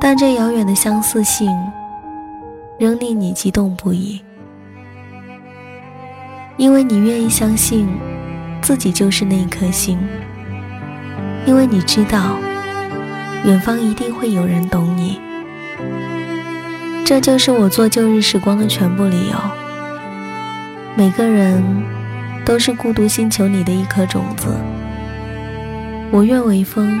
但这遥远的相似性，仍令你激动不已，因为你愿意相信自己就是那一颗星，因为你知道。远方一定会有人懂你，这就是我做旧日时光的全部理由。每个人都是孤独星球里的一颗种子，我愿为风，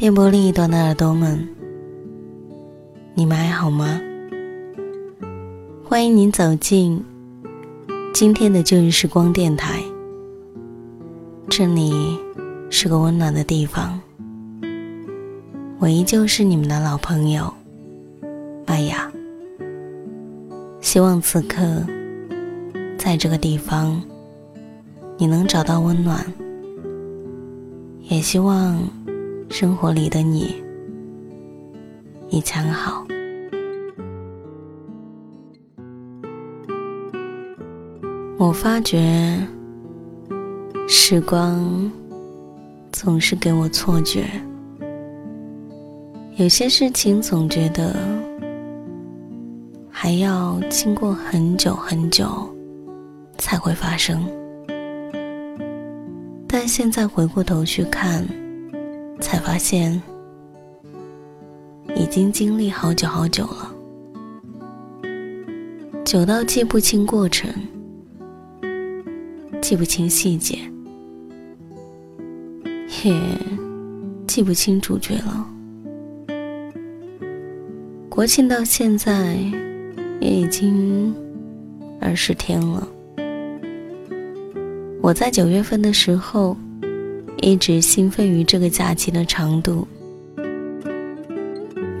电波另一端的耳朵们，你们还好吗？欢迎您走进今天的旧日时光电台，这里是个温暖的地方。我依旧是你们的老朋友麦雅。希望此刻在这个地方，你能找到温暖，也希望。生活里的你，一常好。我发觉，时光总是给我错觉，有些事情总觉得还要经过很久很久才会发生，但现在回过头去看。才发现，已经经历好久好久了，久到记不清过程，记不清细节，也记不清主角了。国庆到现在也已经二十天了，我在九月份的时候。一直兴奋于这个假期的长度，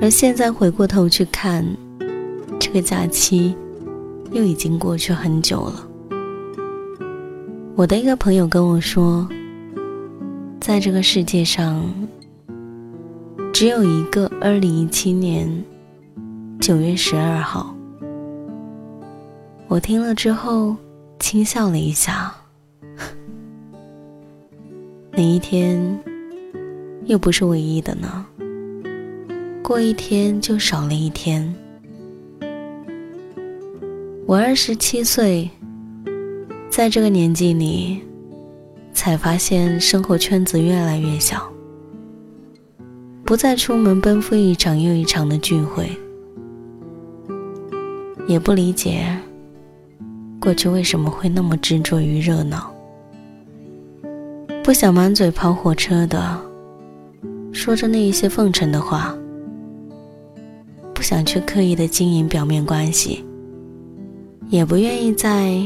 而现在回过头去看，这个假期又已经过去很久了。我的一个朋友跟我说，在这个世界上，只有一个二零一七年九月十二号。我听了之后轻笑了一下。哪一天又不是唯一的呢？过一天就少了一天。我二十七岁，在这个年纪里，才发现生活圈子越来越小，不再出门奔赴一场又一场的聚会，也不理解过去为什么会那么执着于热闹。不想满嘴跑火车的说着那一些奉承的话，不想去刻意的经营表面关系，也不愿意在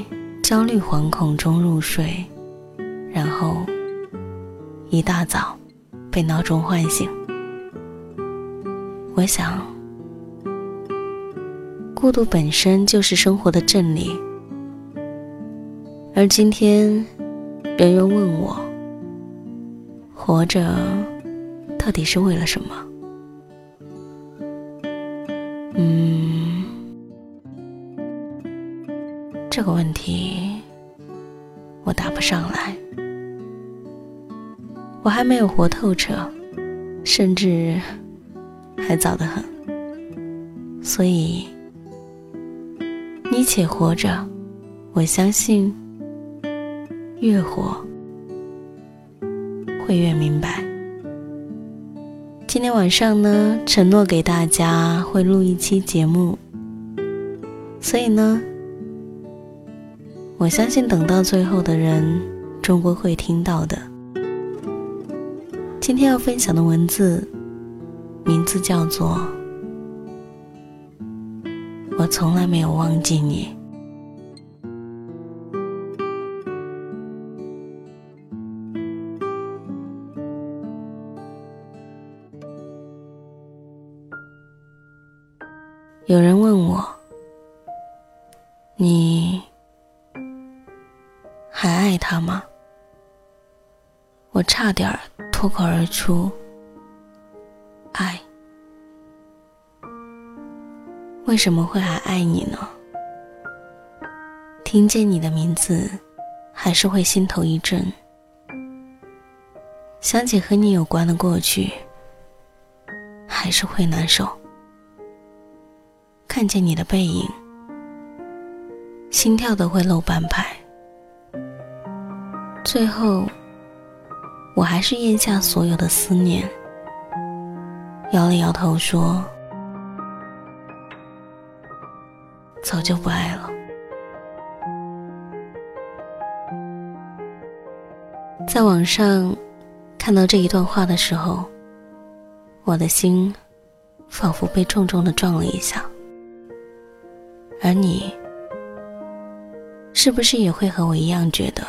焦虑惶恐中入睡，然后一大早被闹钟唤醒。我想，孤独本身就是生活的真理，而今天人人问我。活着，到底是为了什么？不上来，我还没有活透彻，甚至还早得很。所以，你且活着，我相信越活会越明白。今天晚上呢，承诺给大家会录一期节目，所以呢。我相信等到最后的人，终归会听到的。今天要分享的文字，名字叫做《我从来没有忘记你》。出：“爱。”为什么会还爱你呢？听见你的名字，还是会心头一震，想起和你有关的过去，还是会难受。看见你的背影，心跳都会漏半拍。最后，我还是咽下所有的思念，摇了摇头说：“早就不爱了。”在网上看到这一段话的时候，我的心仿佛被重重的撞了一下。而你，是不是也会和我一样觉得？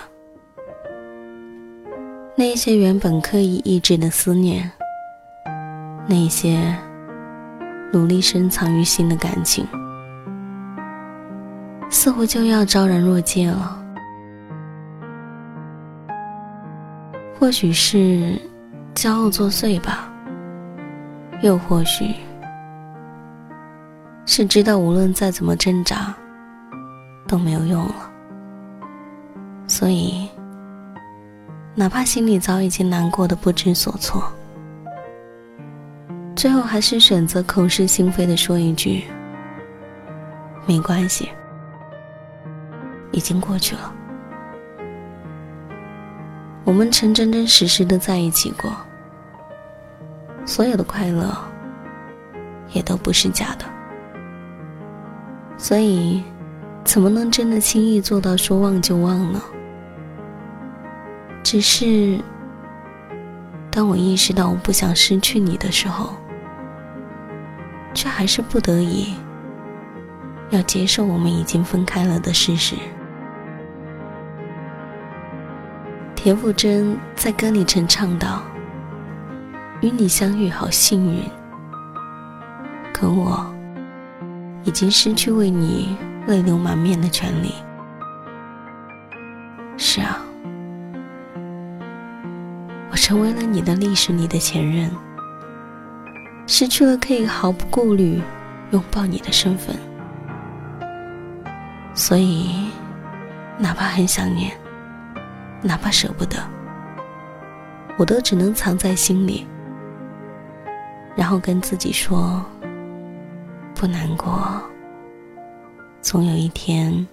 那些原本刻意抑制的思念，那些努力深藏于心的感情，似乎就要昭然若揭了。或许是骄傲作祟吧，又或许是知道无论再怎么挣扎都没有用了，所以。哪怕心里早已经难过的不知所措，最后还是选择口是心非的说一句：“没关系，已经过去了。”我们曾真真实实的在一起过，所有的快乐也都不是假的，所以怎么能真的轻易做到说忘就忘呢？只是，当我意识到我不想失去你的时候，却还是不得已要接受我们已经分开了的事实。田馥甄在歌里曾唱道：“与你相遇好幸运，可我已经失去为你泪流满面的权利。”是啊。我成为了你的历史里的前任，失去了可以毫不顾虑拥抱你的身份，所以，哪怕很想念，哪怕舍不得，我都只能藏在心里，然后跟自己说：不难过，总有一天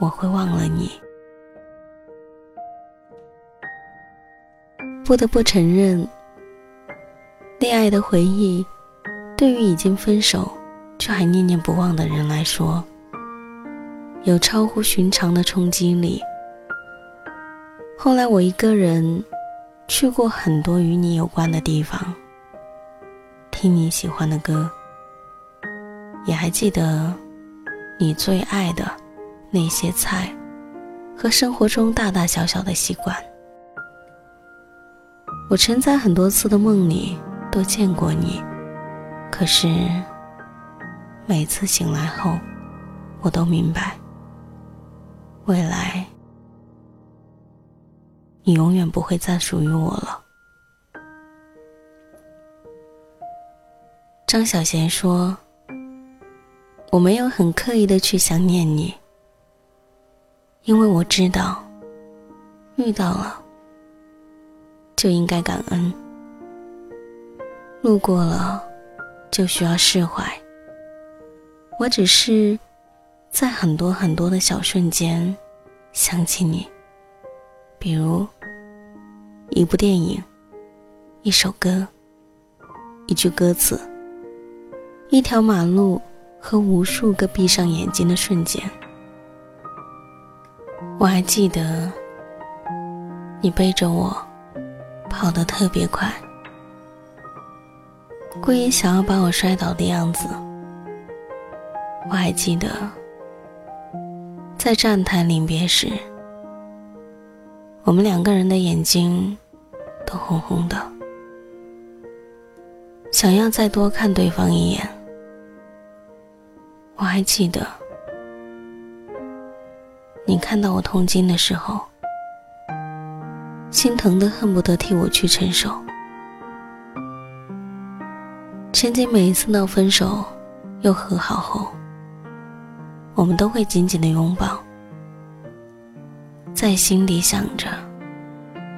我会忘了你。不得不承认，恋爱的回忆，对于已经分手却还念念不忘的人来说，有超乎寻常的冲击力。后来我一个人去过很多与你有关的地方，听你喜欢的歌，也还记得你最爱的那些菜和生活中大大小小的习惯。我曾在很多次的梦里都见过你，可是每次醒来后，我都明白，未来你永远不会再属于我了。张小娴说：“我没有很刻意的去想念你，因为我知道，遇到了就应该感恩，路过了就需要释怀。我只是在很多很多的小瞬间想起你，比如一部电影、一首歌、一句歌词、一条马路和无数个闭上眼睛的瞬间。我还记得你背着我跑得特别快，故意想要把我摔倒的样子。我还记得在站台临别时，我们两个人的眼睛都红红的，想要再多看对方一眼。我还记得。你看到我痛经的时候，心疼的恨不得替我去承受。曾经每一次闹分手又和好后，我们都会紧紧的拥抱，在心里想着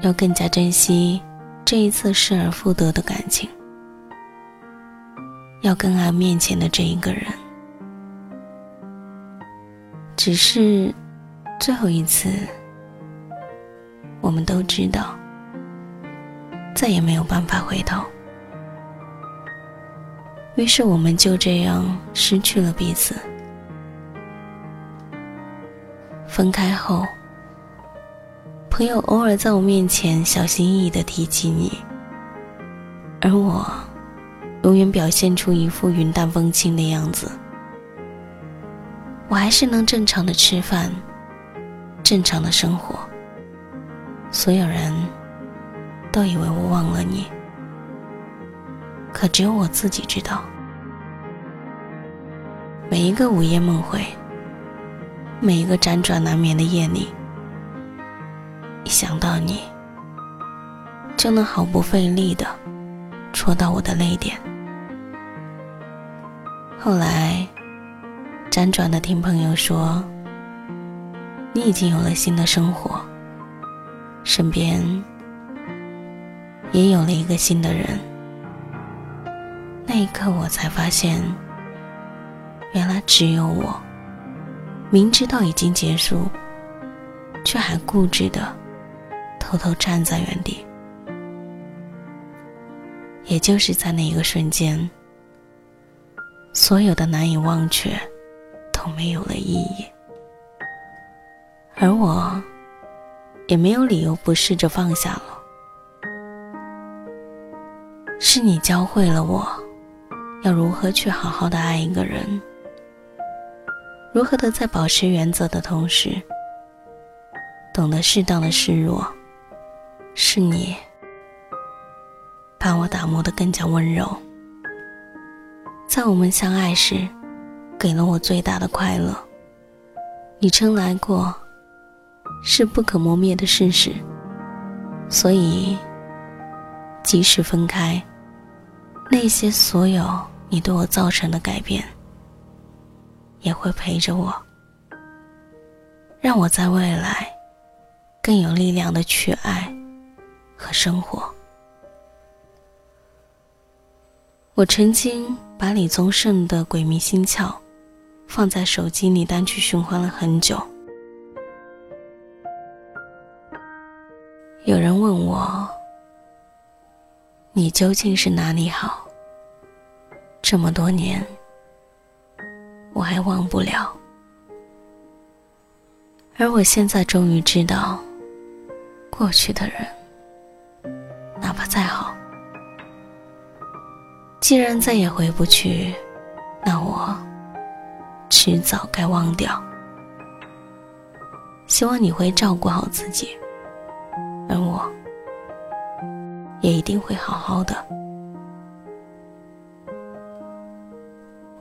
要更加珍惜这一次失而复得的感情，要更爱面前的这一个人，只是。最后一次，我们都知道，再也没有办法回头。于是，我们就这样失去了彼此。分开后，朋友偶尔在我面前小心翼翼的提起你，而我，永远表现出一副云淡风轻的样子。我还是能正常的吃饭。正常的生活，所有人都以为我忘了你，可只有我自己知道。每一个午夜梦回，每一个辗转难眠的夜里，一想到你，就能毫不费力的戳到我的泪点。后来，辗转的听朋友说。你已经有了新的生活，身边也有了一个新的人。那一刻，我才发现，原来只有我，明知道已经结束，却还固执的偷偷站在原地。也就是在那一个瞬间，所有的难以忘却都没有了意义。而我，也没有理由不试着放下了。是你教会了我，要如何去好好的爱一个人，如何的在保持原则的同时，懂得适当的示弱。是你，把我打磨的更加温柔，在我们相爱时，给了我最大的快乐。你曾来过。是不可磨灭的事实，所以，即使分开，那些所有你对我造成的改变，也会陪着我，让我在未来更有力量的去爱和生活。我曾经把李宗盛的《鬼迷心窍》放在手机里单曲循环了很久。有人问我：“你究竟是哪里好？这么多年，我还忘不了。而我现在终于知道，过去的人，哪怕再好，既然再也回不去，那我迟早该忘掉。希望你会照顾好自己。”而我，也一定会好好的。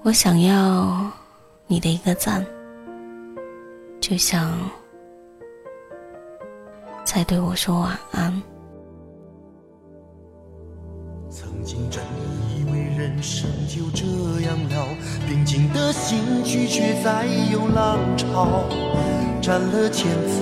我想要你的一个赞，就像在对我说晚安。曾经真以为人生就这样了，平静的心拒绝再有浪潮。斩了千次